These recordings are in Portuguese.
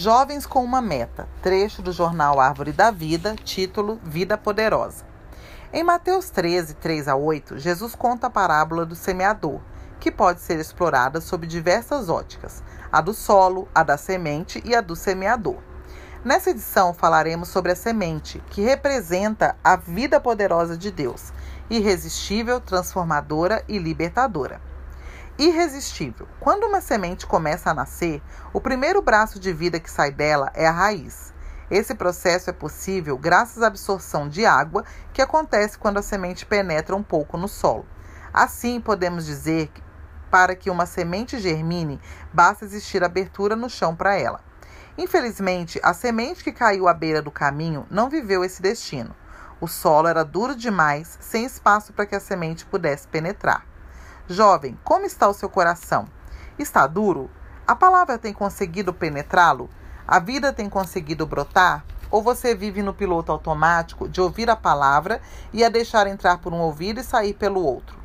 Jovens com uma meta, trecho do jornal Árvore da Vida, título Vida Poderosa. Em Mateus 13, 3 a 8, Jesus conta a parábola do semeador, que pode ser explorada sob diversas óticas: a do solo, a da semente e a do semeador. Nessa edição falaremos sobre a semente, que representa a vida poderosa de Deus, irresistível, transformadora e libertadora. Irresistível. Quando uma semente começa a nascer, o primeiro braço de vida que sai dela é a raiz. Esse processo é possível graças à absorção de água que acontece quando a semente penetra um pouco no solo. Assim, podemos dizer que para que uma semente germine, basta existir abertura no chão para ela. Infelizmente, a semente que caiu à beira do caminho não viveu esse destino. O solo era duro demais, sem espaço para que a semente pudesse penetrar. Jovem, como está o seu coração? Está duro? A palavra tem conseguido penetrá-lo? A vida tem conseguido brotar? Ou você vive no piloto automático de ouvir a palavra e a deixar entrar por um ouvido e sair pelo outro?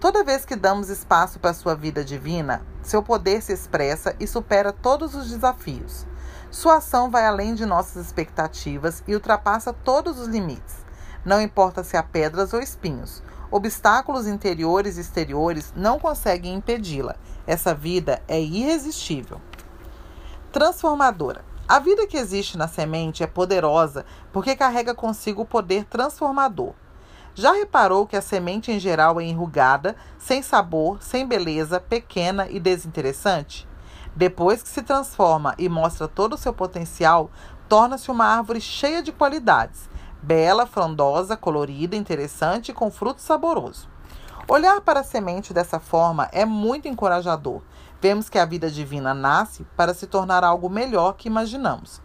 Toda vez que damos espaço para a sua vida divina, seu poder se expressa e supera todos os desafios. Sua ação vai além de nossas expectativas e ultrapassa todos os limites. Não importa se há pedras ou espinhos, obstáculos interiores e exteriores não conseguem impedi-la. Essa vida é irresistível. Transformadora. A vida que existe na semente é poderosa porque carrega consigo o poder transformador. Já reparou que a semente em geral é enrugada, sem sabor, sem beleza, pequena e desinteressante? Depois que se transforma e mostra todo o seu potencial, torna-se uma árvore cheia de qualidades, bela, frondosa, colorida, interessante e com fruto saboroso. Olhar para a semente dessa forma é muito encorajador. Vemos que a vida divina nasce para se tornar algo melhor que imaginamos.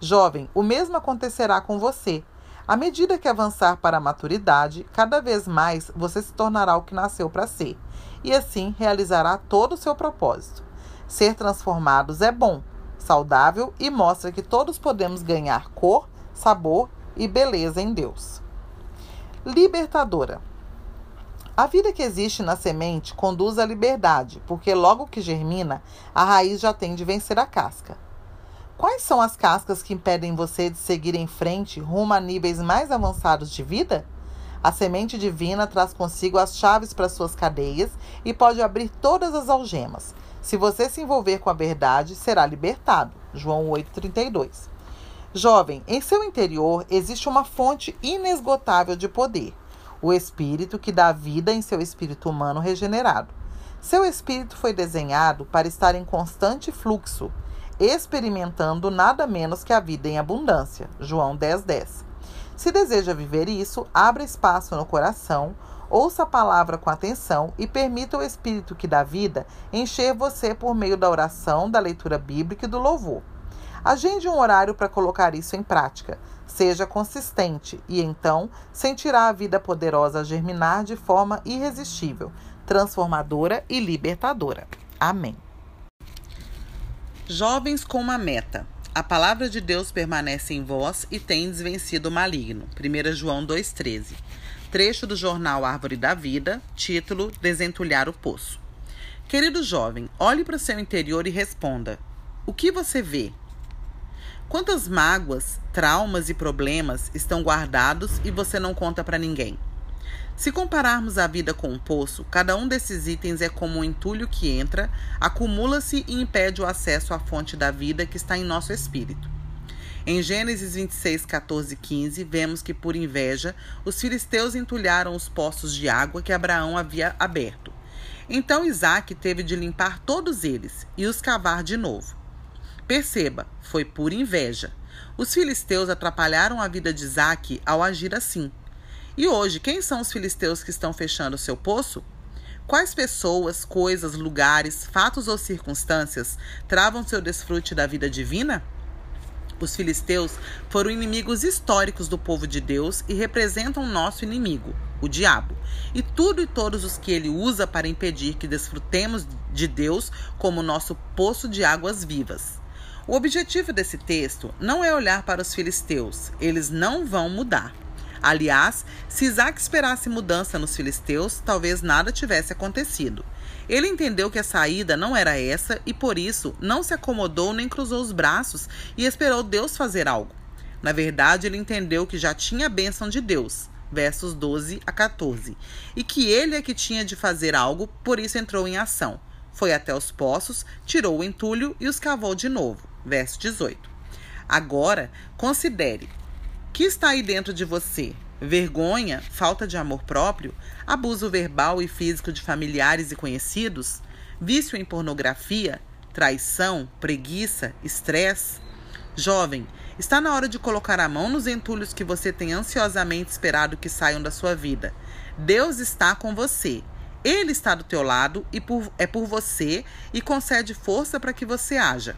Jovem, o mesmo acontecerá com você. À medida que avançar para a maturidade, cada vez mais você se tornará o que nasceu para ser, e assim realizará todo o seu propósito. Ser transformados é bom, saudável e mostra que todos podemos ganhar cor, sabor e beleza em Deus. Libertadora. A vida que existe na semente conduz à liberdade, porque logo que germina, a raiz já tem de vencer a casca. Quais são as cascas que impedem você de seguir em frente rumo a níveis mais avançados de vida? A semente divina traz consigo as chaves para suas cadeias e pode abrir todas as algemas. Se você se envolver com a verdade, será libertado. João 8,32. Jovem, em seu interior existe uma fonte inesgotável de poder, o Espírito que dá vida em seu espírito humano regenerado. Seu espírito foi desenhado para estar em constante fluxo, experimentando nada menos que a vida em abundância. João 10,10. 10. Se deseja viver isso, abra espaço no coração Ouça a palavra com atenção e permita o Espírito que dá vida encher você por meio da oração, da leitura bíblica e do louvor. Agende um horário para colocar isso em prática. Seja consistente e então sentirá a vida poderosa germinar de forma irresistível, transformadora e libertadora. Amém. Jovens com uma meta. A palavra de Deus permanece em vós e tem vencido o maligno. 1 João 2,13 trecho do jornal Árvore da Vida, título Desentulhar o Poço. Querido jovem, olhe para o seu interior e responda: O que você vê? Quantas mágoas, traumas e problemas estão guardados e você não conta para ninguém? Se compararmos a vida com um poço, cada um desses itens é como um entulho que entra, acumula-se e impede o acesso à fonte da vida que está em nosso espírito. Em Gênesis 26, 14 e 15, vemos que, por inveja, os filisteus entulharam os poços de água que Abraão havia aberto. Então Isaac teve de limpar todos eles e os cavar de novo. Perceba, foi por inveja. Os filisteus atrapalharam a vida de Isaac ao agir assim. E hoje, quem são os filisteus que estão fechando seu poço? Quais pessoas, coisas, lugares, fatos ou circunstâncias travam seu desfrute da vida divina? Os filisteus foram inimigos históricos do povo de Deus e representam nosso inimigo, o diabo, e tudo e todos os que ele usa para impedir que desfrutemos de Deus como nosso poço de águas vivas. O objetivo desse texto não é olhar para os filisteus, eles não vão mudar. Aliás, se Isaac esperasse mudança nos filisteus, talvez nada tivesse acontecido. Ele entendeu que a saída não era essa e por isso não se acomodou nem cruzou os braços e esperou Deus fazer algo. Na verdade, ele entendeu que já tinha a bênção de Deus, versos 12 a 14, e que ele é que tinha de fazer algo, por isso entrou em ação. Foi até os poços, tirou o entulho e os cavou de novo, verso 18. Agora, considere: que está aí dentro de você? Vergonha, falta de amor próprio, abuso verbal e físico de familiares e conhecidos, vício em pornografia, traição, preguiça, estresse? Jovem, está na hora de colocar a mão nos entulhos que você tem ansiosamente esperado que saiam da sua vida. Deus está com você. Ele está do teu lado e por, é por você e concede força para que você haja.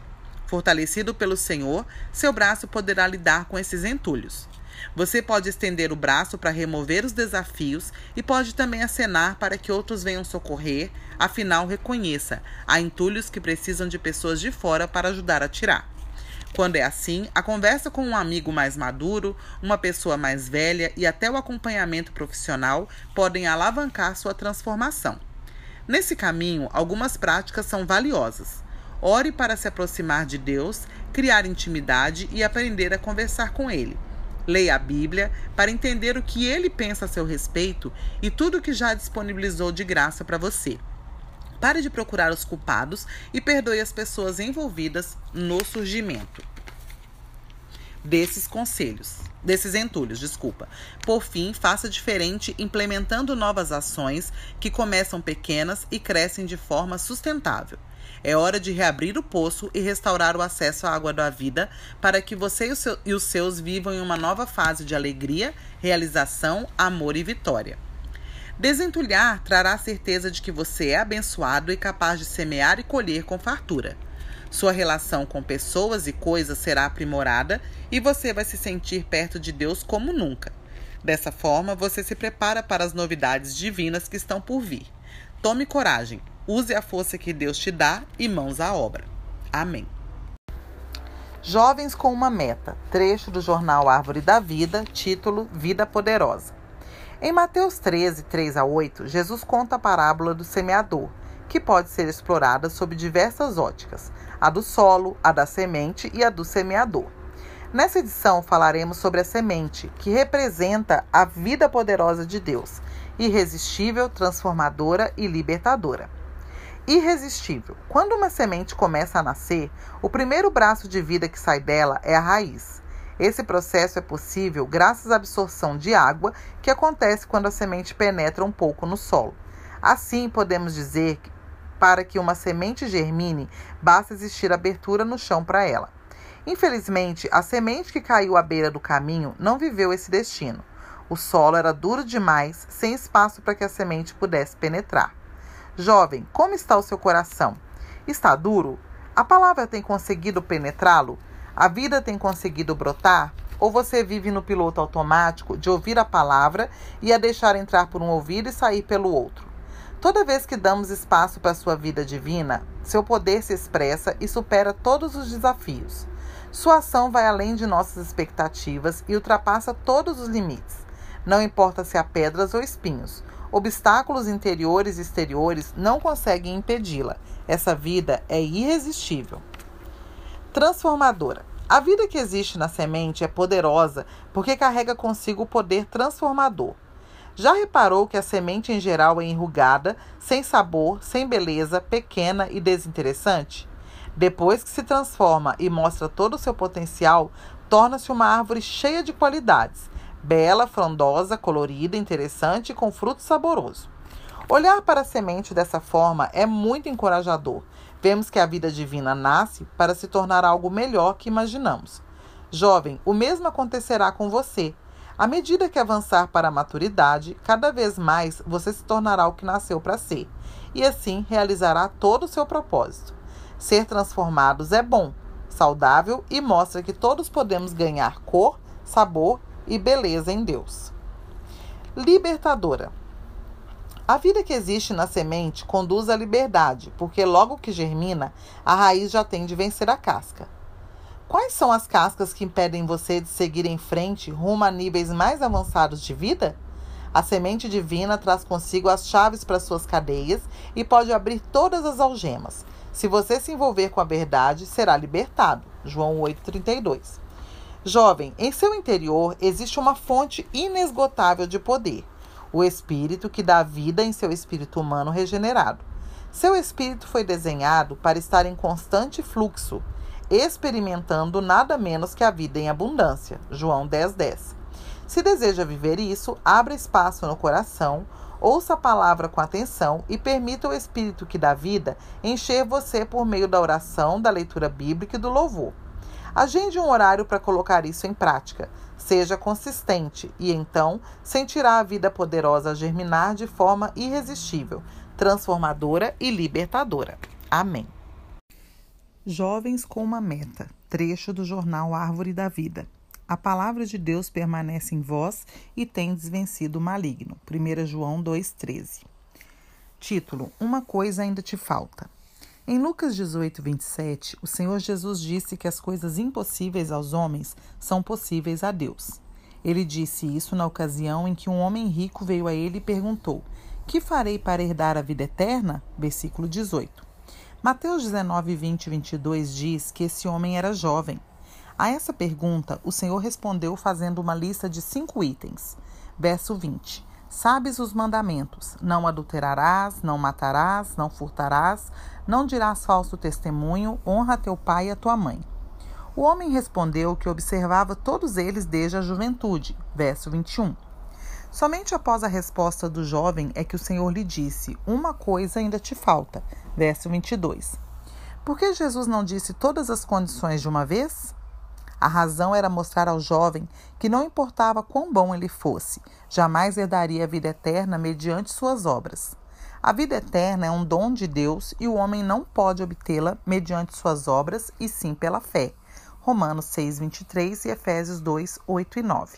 Fortalecido pelo Senhor, seu braço poderá lidar com esses entulhos. Você pode estender o braço para remover os desafios e pode também acenar para que outros venham socorrer, afinal, reconheça: há entulhos que precisam de pessoas de fora para ajudar a tirar. Quando é assim, a conversa com um amigo mais maduro, uma pessoa mais velha e até o acompanhamento profissional podem alavancar sua transformação. Nesse caminho, algumas práticas são valiosas. Ore para se aproximar de Deus, criar intimidade e aprender a conversar com Ele. Leia a Bíblia para entender o que ele pensa a seu respeito e tudo o que já disponibilizou de graça para você. Pare de procurar os culpados e perdoe as pessoas envolvidas no surgimento desses conselhos, desses entulhos, desculpa. Por fim, faça diferente implementando novas ações que começam pequenas e crescem de forma sustentável. É hora de reabrir o poço e restaurar o acesso à água da vida para que você e, os seus vivam em uma nova fase de alegria, realização, amor e vitória. Desentulhar trará a certeza de que você é abençoado e capaz de semear e colher com fartura. Sua relação com pessoas e coisas será aprimorada e você vai se sentir perto de Deus como nunca. Dessa forma, você se prepara para as novidades divinas que estão por vir. Tome coragem, Use a força que Deus te dá e mãos à obra. Amém. Jovens com uma meta. Trecho do jornal Árvore da Vida, título Vida Poderosa. Em Mateus 13, 3 a 8, Jesus conta a parábola do semeador, que pode ser explorada sob diversas óticas: a do solo, a da semente e a do semeador. Nessa edição falaremos sobre a semente, que representa a vida poderosa de Deus, irresistível, transformadora e libertadora irresistível. Quando uma semente começa a nascer, o primeiro braço de vida que sai dela é a raiz. Esse processo é possível graças à absorção de água que acontece quando a semente penetra um pouco no solo. Assim, podemos dizer que para que uma semente germine, basta existir abertura no chão para ela. Infelizmente, a semente que caiu à beira do caminho não viveu esse destino. O solo era duro demais, sem espaço para que a semente pudesse penetrar. Jovem, como está o seu coração? Está duro? A palavra tem conseguido penetrá-lo? A vida tem conseguido brotar? Ou você vive no piloto automático de ouvir a palavra e a deixar entrar por um ouvido e sair pelo outro? Toda vez que damos espaço para a sua vida divina, seu poder se expressa e supera todos os desafios. Sua ação vai além de nossas expectativas e ultrapassa todos os limites. Não importa se há pedras ou espinhos, Obstáculos interiores e exteriores não conseguem impedi-la. Essa vida é irresistível. Transformadora. A vida que existe na semente é poderosa porque carrega consigo o poder transformador. Já reparou que a semente em geral é enrugada, sem sabor, sem beleza, pequena e desinteressante? Depois que se transforma e mostra todo o seu potencial, torna-se uma árvore cheia de qualidades, bela, frondosa, colorida, interessante e com fruto saboroso. Olhar para a semente dessa forma é muito encorajador. Vemos que a vida divina nasce para se tornar algo melhor que imaginamos. Jovem, o mesmo acontecerá com você. À medida que avançar para a maturidade, cada vez mais você se tornará o que nasceu para ser, e assim realizará todo o seu propósito. Ser transformados é bom, saudável e mostra que todos podemos ganhar cor, sabor e beleza em Deus. Libertadora. A vida que existe na semente conduz à liberdade, porque logo que germina, a raiz já tem de vencer a casca. Quais são as cascas que impedem você de seguir em frente rumo a níveis mais avançados de vida? A semente divina traz consigo as chaves para suas cadeias e pode abrir todas as algemas. Se você se envolver com a verdade, será libertado. João 8,32. Jovem, em seu interior existe uma fonte inesgotável de poder, o Espírito que dá vida em seu espírito humano regenerado. Seu espírito foi desenhado para estar em constante fluxo, experimentando nada menos que a vida em abundância. João 10,10. 10. Se deseja viver isso, abra espaço no coração, ouça a palavra com atenção e permita o Espírito que dá vida encher você por meio da oração, da leitura bíblica e do louvor. Agende um horário para colocar isso em prática. Seja consistente e então sentirá a vida poderosa germinar de forma irresistível, transformadora e libertadora. Amém. Jovens com uma meta. Trecho do jornal Árvore da Vida. A palavra de Deus permanece em vós e tem desvencido o maligno. 1 João 2,13. Título: Uma coisa ainda te falta. Em Lucas 18, 27, o Senhor Jesus disse que as coisas impossíveis aos homens são possíveis a Deus. Ele disse isso na ocasião em que um homem rico veio a ele e perguntou: Que farei para herdar a vida eterna? Versículo 18. Mateus 19, 20 e 22 diz que esse homem era jovem. A essa pergunta, o Senhor respondeu fazendo uma lista de cinco itens. Verso 20. Sabes os mandamentos: não adulterarás, não matarás, não furtarás, não dirás falso testemunho, honra teu pai e a tua mãe. O homem respondeu que observava todos eles desde a juventude. Verso 21. Somente após a resposta do jovem é que o Senhor lhe disse: Uma coisa ainda te falta. Verso 22. Por que Jesus não disse todas as condições de uma vez? A razão era mostrar ao jovem que não importava quão bom ele fosse, jamais herdaria a vida eterna mediante suas obras. A vida eterna é um dom de Deus e o homem não pode obtê-la mediante suas obras, e sim pela fé. Romanos 6, 23 e Efésios 2, 8 e 9.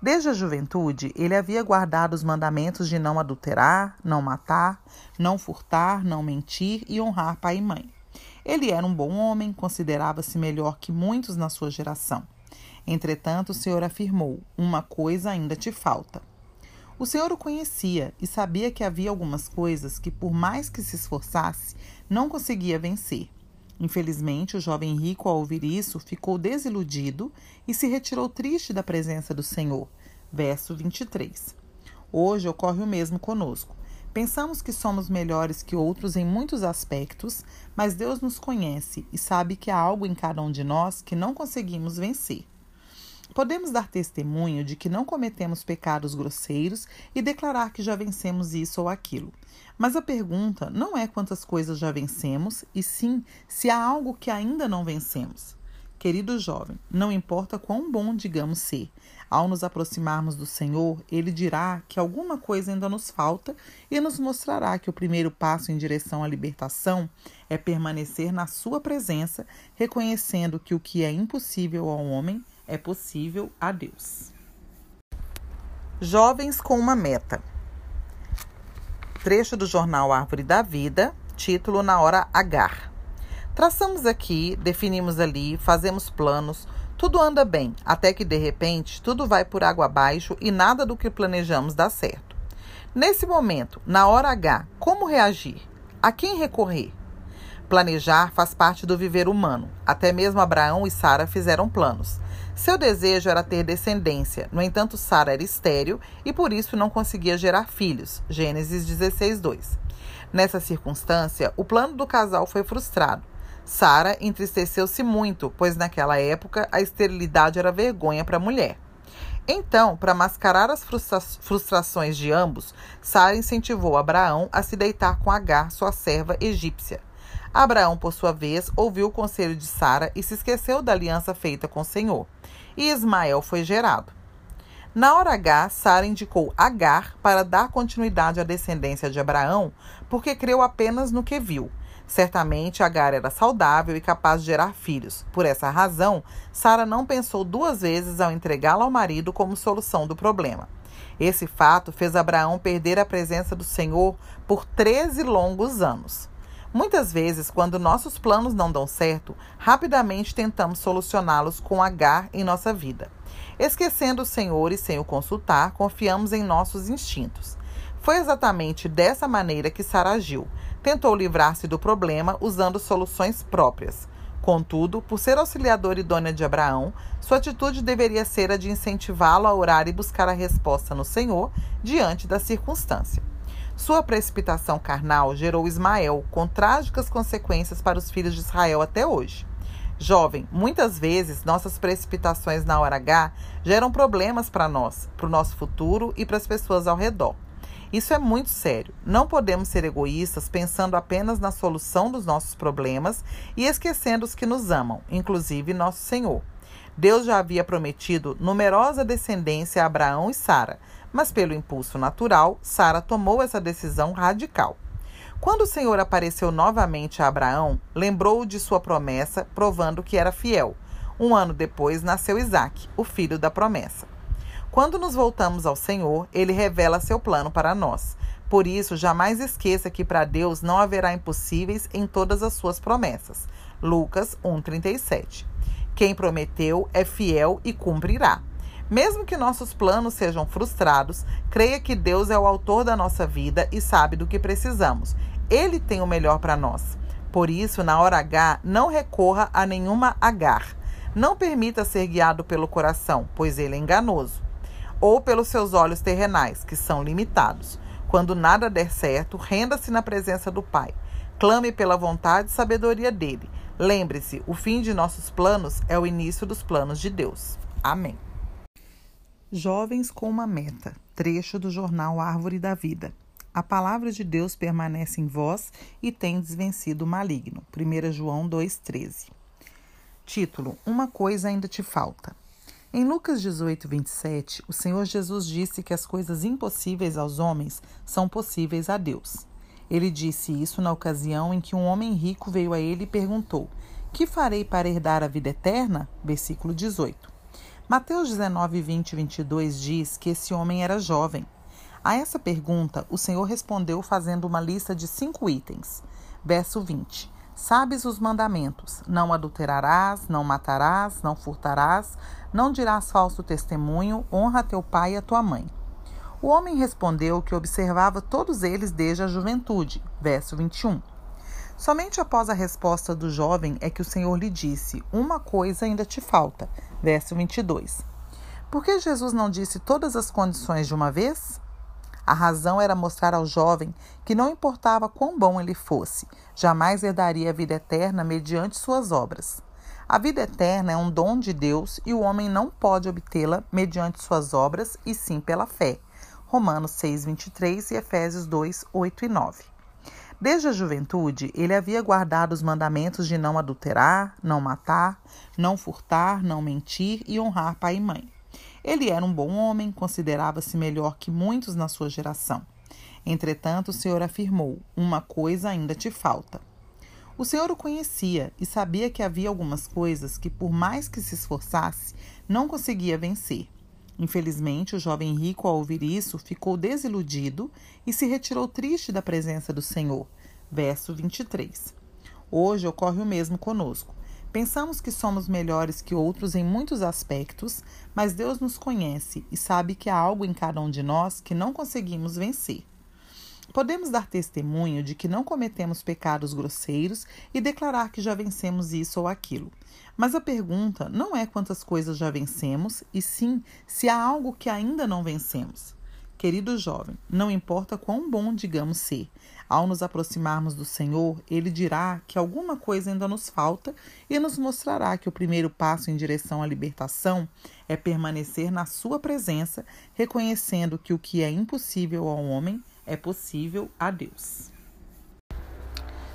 Desde a juventude, ele havia guardado os mandamentos de não adulterar, não matar, não furtar, não mentir e honrar pai e mãe. Ele era um bom homem, considerava-se melhor que muitos na sua geração. Entretanto, o Senhor afirmou: Uma coisa ainda te falta. O Senhor o conhecia e sabia que havia algumas coisas que, por mais que se esforçasse, não conseguia vencer. Infelizmente, o jovem rico, ao ouvir isso, ficou desiludido e se retirou triste da presença do Senhor. Verso 23. Hoje ocorre o mesmo conosco. Pensamos que somos melhores que outros em muitos aspectos, mas Deus nos conhece e sabe que há algo em cada um de nós que não conseguimos vencer. Podemos dar testemunho de que não cometemos pecados grosseiros e declarar que já vencemos isso ou aquilo. Mas a pergunta não é quantas coisas já vencemos, e sim se há algo que ainda não vencemos. Querido jovem, não importa quão bom digamos ser, ao nos aproximarmos do Senhor, Ele dirá que alguma coisa ainda nos falta e nos mostrará que o primeiro passo em direção à libertação é permanecer na Sua presença, reconhecendo que o que é impossível ao homem é possível a Deus. Jovens com uma meta. Trecho do jornal Árvore da Vida, título Na Hora H. Traçamos aqui, definimos ali, fazemos planos, tudo anda bem, até que de repente tudo vai por água abaixo e nada do que planejamos dá certo. Nesse momento, na hora H, como reagir? A quem recorrer? Planejar faz parte do viver humano. Até mesmo Abraão e Sara fizeram planos. Seu desejo era ter descendência, no entanto, Sara era estéril e por isso não conseguia gerar filhos. Gênesis 16, 2. Nessa circunstância, o plano do casal foi frustrado. Sara entristeceu-se muito, pois naquela época a esterilidade era vergonha para a mulher. Então, para mascarar as frustra frustrações de ambos, Sara incentivou Abraão a se deitar com Agar, sua serva egípcia. Abraão, por sua vez, ouviu o conselho de Sara e se esqueceu da aliança feita com o Senhor. E Ismael foi gerado. Na hora H, Sara indicou Agar para dar continuidade à descendência de Abraão, porque creu apenas no que viu. Certamente Agar era saudável e capaz de gerar filhos. Por essa razão, Sara não pensou duas vezes ao entregá-la ao marido como solução do problema. Esse fato fez Abraão perder a presença do Senhor por 13 longos anos. Muitas vezes, quando nossos planos não dão certo, rapidamente tentamos solucioná-los com H em nossa vida. Esquecendo o Senhor e sem o consultar, confiamos em nossos instintos. Foi exatamente dessa maneira que Sara agiu. Tentou livrar-se do problema usando soluções próprias. Contudo, por ser auxiliadora idônea de Abraão, sua atitude deveria ser a de incentivá-lo a orar e buscar a resposta no Senhor diante da circunstância. Sua precipitação carnal gerou Ismael, com trágicas consequências para os filhos de Israel até hoje. Jovem, muitas vezes nossas precipitações na hora H geram problemas para nós, para o nosso futuro e para as pessoas ao redor. Isso é muito sério. Não podemos ser egoístas pensando apenas na solução dos nossos problemas e esquecendo os que nos amam, inclusive nosso Senhor. Deus já havia prometido numerosa descendência a Abraão e Sara, mas pelo impulso natural, Sara tomou essa decisão radical. Quando o Senhor apareceu novamente a Abraão, lembrou-o de sua promessa, provando que era fiel. Um ano depois nasceu Isaque, o filho da promessa. Quando nos voltamos ao Senhor, ele revela seu plano para nós. Por isso, jamais esqueça que para Deus não haverá impossíveis em todas as suas promessas. Lucas 1:37. Quem prometeu é fiel e cumprirá. Mesmo que nossos planos sejam frustrados, creia que Deus é o autor da nossa vida e sabe do que precisamos. Ele tem o melhor para nós. Por isso, na hora H, não recorra a nenhuma agar. Não permita ser guiado pelo coração, pois ele é enganoso, ou pelos seus olhos terrenais, que são limitados. Quando nada der certo, renda-se na presença do Pai. Clame pela vontade e sabedoria dele. Lembre-se, o fim de nossos planos é o início dos planos de Deus. Amém. Jovens com uma meta. Trecho do jornal Árvore da Vida. A palavra de Deus permanece em vós e tem desvencido o maligno. 1 João 2,13. Título: Uma coisa ainda te falta. Em Lucas 18, 27, o Senhor Jesus disse que as coisas impossíveis aos homens são possíveis a Deus. Ele disse isso na ocasião em que um homem rico veio a ele e perguntou: Que farei para herdar a vida eterna? Versículo 18. Mateus 19, 20 e 22 diz que esse homem era jovem. A essa pergunta, o Senhor respondeu fazendo uma lista de cinco itens. Verso 20. Sabes os mandamentos: não adulterarás, não matarás, não furtarás, não dirás falso testemunho, honra teu pai e a tua mãe. O homem respondeu que observava todos eles desde a juventude. Verso 21. Somente após a resposta do jovem é que o Senhor lhe disse: Uma coisa ainda te falta. Verso 22. Por que Jesus não disse todas as condições de uma vez? A razão era mostrar ao jovem que não importava quão bom ele fosse, jamais herdaria a vida eterna mediante suas obras. A vida eterna é um dom de Deus e o homem não pode obtê-la mediante suas obras, e sim pela fé. Romanos 6, 23 e Efésios 2, 8 e 9. Desde a juventude, ele havia guardado os mandamentos de não adulterar, não matar, não furtar, não mentir e honrar pai e mãe. Ele era um bom homem, considerava-se melhor que muitos na sua geração. Entretanto, o Senhor afirmou: Uma coisa ainda te falta. O Senhor o conhecia e sabia que havia algumas coisas que, por mais que se esforçasse, não conseguia vencer. Infelizmente, o jovem rico, ao ouvir isso, ficou desiludido e se retirou triste da presença do Senhor. Verso 23. Hoje ocorre o mesmo conosco. Pensamos que somos melhores que outros em muitos aspectos, mas Deus nos conhece e sabe que há algo em cada um de nós que não conseguimos vencer. Podemos dar testemunho de que não cometemos pecados grosseiros e declarar que já vencemos isso ou aquilo. Mas a pergunta não é quantas coisas já vencemos, e sim se há algo que ainda não vencemos. Querido jovem, não importa quão bom digamos ser, ao nos aproximarmos do Senhor, Ele dirá que alguma coisa ainda nos falta e nos mostrará que o primeiro passo em direção à libertação é permanecer na Sua presença, reconhecendo que o que é impossível ao homem é possível a Deus.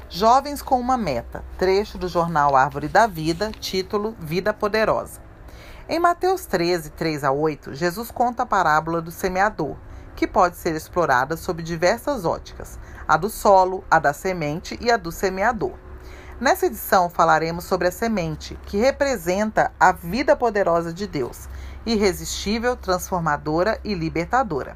Jovens com uma meta. Trecho do jornal Árvore da Vida, título Vida Poderosa. Em Mateus 13, 3 a 8, Jesus conta a parábola do semeador, que pode ser explorada sob diversas óticas: a do solo, a da semente e a do semeador. Nessa edição falaremos sobre a semente, que representa a vida poderosa de Deus, irresistível, transformadora e libertadora.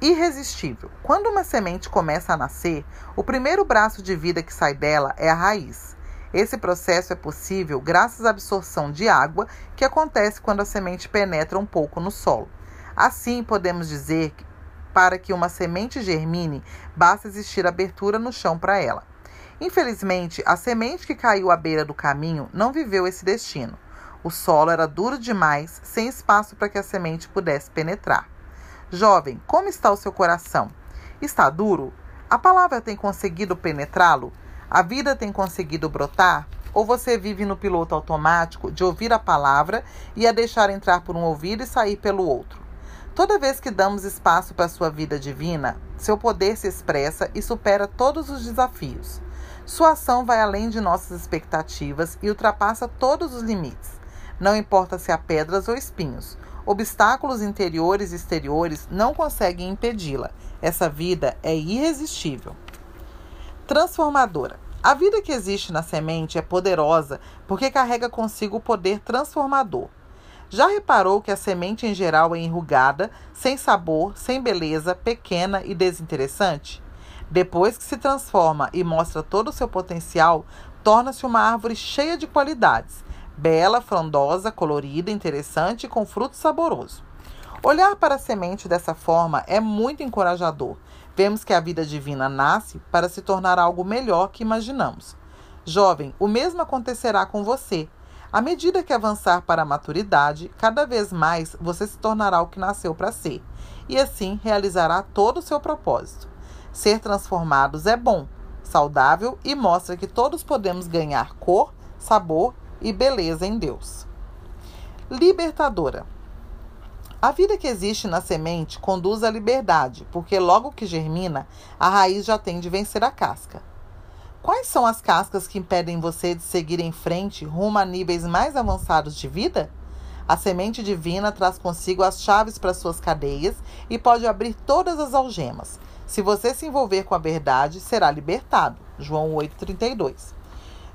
Irresistível. Quando uma semente começa a nascer, o primeiro braço de vida que sai dela é a raiz. Esse processo é possível graças à absorção de água que acontece quando a semente penetra um pouco no solo. Assim, podemos dizer para que uma semente germine, basta existir abertura no chão para ela. Infelizmente, a semente que caiu à beira do caminho não viveu esse destino. O solo era duro demais, sem espaço para que a semente pudesse penetrar. Jovem, como está o seu coração? Está duro? A palavra tem conseguido penetrá-lo? A vida tem conseguido brotar? Ou você vive no piloto automático de ouvir a palavra e a deixar entrar por um ouvido e sair pelo outro? Toda vez que damos espaço para sua vida divina, seu poder se expressa e supera todos os desafios. Sua ação vai além de nossas expectativas e ultrapassa todos os limites. Não importa se há pedras ou espinhos, obstáculos interiores e exteriores não conseguem impedi-la. Essa vida é irresistível. Transformadora. A vida que existe na semente é poderosa porque carrega consigo o poder transformador. Já reparou que a semente em geral é enrugada, sem sabor, sem beleza, pequena e desinteressante? Depois que se transforma e mostra todo o seu potencial, torna-se uma árvore cheia de qualidades, bela, frondosa, colorida, interessante e com fruto saboroso. Olhar para a semente dessa forma é muito encorajador. Vemos que a vida divina nasce para se tornar algo melhor que imaginamos. Jovem, o mesmo acontecerá com você. À medida que avançar para a maturidade, cada vez mais você se tornará o que nasceu para ser, e assim realizará todo o seu propósito. Ser transformados é bom, saudável e mostra que todos podemos ganhar cor, sabor e beleza em Deus. Libertadora. A vida que existe na semente conduz à liberdade, porque logo que germina, a raiz já tem de vencer a casca. Quais são as cascas que impedem você de seguir em frente rumo a níveis mais avançados de vida? A semente divina traz consigo as chaves para suas cadeias e pode abrir todas as algemas. Se você se envolver com a verdade, será libertado. João 8:32.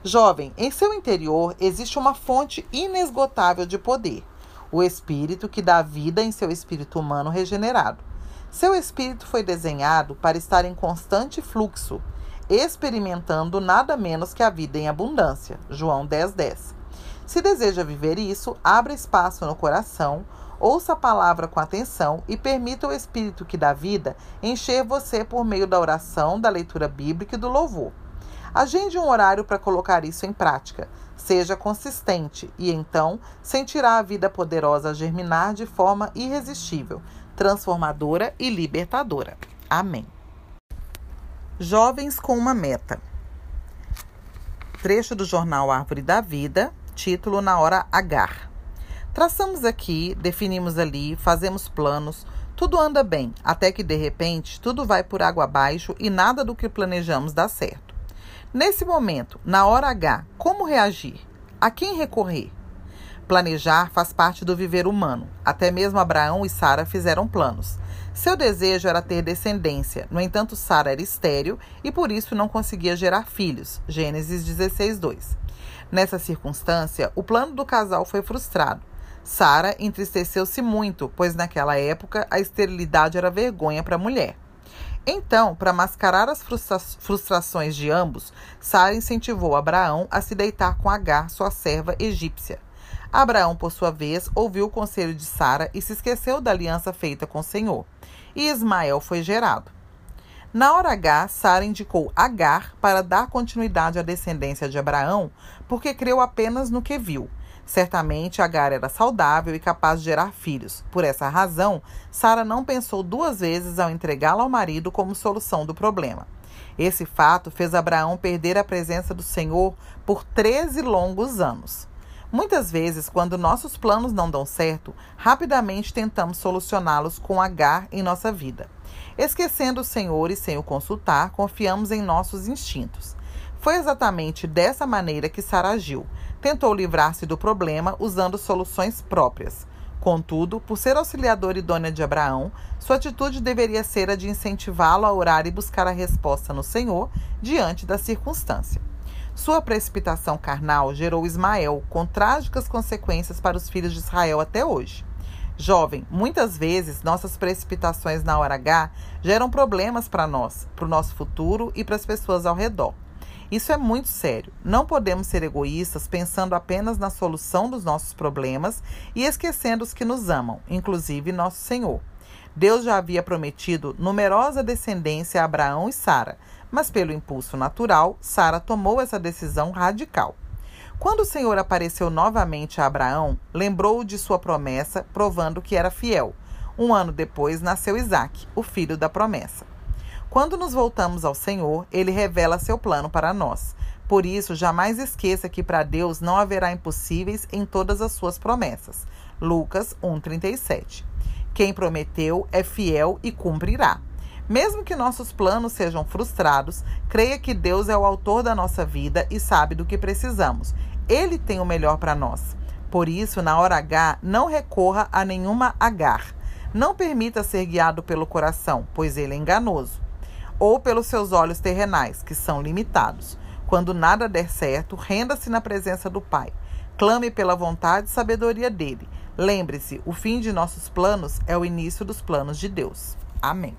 Jovem, em seu interior existe uma fonte inesgotável de poder, o espírito que dá vida em seu espírito humano regenerado. Seu espírito foi desenhado para estar em constante fluxo experimentando nada menos que a vida em abundância. João 10:10. 10. Se deseja viver isso, abra espaço no coração, ouça a palavra com atenção e permita o espírito que dá vida encher você por meio da oração, da leitura bíblica e do louvor. Agende um horário para colocar isso em prática. Seja consistente e então sentirá a vida poderosa germinar de forma irresistível, transformadora e libertadora. Amém. Jovens com uma meta. Trecho do jornal Árvore da Vida, título Na Hora H. Traçamos aqui, definimos ali, fazemos planos, tudo anda bem, até que de repente tudo vai por água abaixo e nada do que planejamos dá certo. Nesse momento, na hora H, como reagir? A quem recorrer? Planejar faz parte do viver humano. Até mesmo Abraão e Sara fizeram planos. Seu desejo era ter descendência. No entanto, Sara era estéril e por isso não conseguia gerar filhos. Gênesis 16, 2. Nessa circunstância, o plano do casal foi frustrado. Sara entristeceu-se muito, pois naquela época a esterilidade era vergonha para a mulher. Então, para mascarar as frustra frustrações de ambos, Sara incentivou Abraão a se deitar com Agar, sua serva egípcia. Abraão, por sua vez, ouviu o conselho de Sara e se esqueceu da aliança feita com o Senhor. E Ismael foi gerado. Na hora H, Sara indicou Agar para dar continuidade à descendência de Abraão, porque creu apenas no que viu. Certamente Agar era saudável e capaz de gerar filhos. Por essa razão, Sara não pensou duas vezes ao entregá-la ao marido como solução do problema. Esse fato fez Abraão perder a presença do Senhor por 13 longos anos. Muitas vezes, quando nossos planos não dão certo, rapidamente tentamos solucioná-los com Agar em nossa vida. Esquecendo o Senhor e sem o consultar, confiamos em nossos instintos. Foi exatamente dessa maneira que Sara agiu. Tentou livrar-se do problema usando soluções próprias. Contudo, por ser auxiliadora idônea de Abraão, sua atitude deveria ser a de incentivá-lo a orar e buscar a resposta no Senhor diante da circunstância. Sua precipitação carnal gerou Ismael, com trágicas consequências para os filhos de Israel até hoje. Jovem, muitas vezes nossas precipitações na hora H geram problemas para nós, para o nosso futuro e para as pessoas ao redor. Isso é muito sério. Não podemos ser egoístas pensando apenas na solução dos nossos problemas e esquecendo os que nos amam, inclusive nosso Senhor. Deus já havia prometido numerosa descendência a Abraão e Sara, mas pelo impulso natural, Sara tomou essa decisão radical. Quando o Senhor apareceu novamente a Abraão, lembrou-o de sua promessa, provando que era fiel. Um ano depois nasceu Isaque, o filho da promessa. Quando nos voltamos ao Senhor, ele revela seu plano para nós. Por isso, jamais esqueça que para Deus não haverá impossíveis em todas as suas promessas. Lucas 1:37. Quem prometeu é fiel e cumprirá. Mesmo que nossos planos sejam frustrados, creia que Deus é o autor da nossa vida e sabe do que precisamos. Ele tem o melhor para nós. Por isso, na hora H, não recorra a nenhuma agar. Não permita ser guiado pelo coração, pois ele é enganoso, ou pelos seus olhos terrenais, que são limitados. Quando nada der certo, renda-se na presença do Pai. Clame pela vontade e sabedoria dele. Lembre-se, o fim de nossos planos é o início dos planos de Deus. Amém.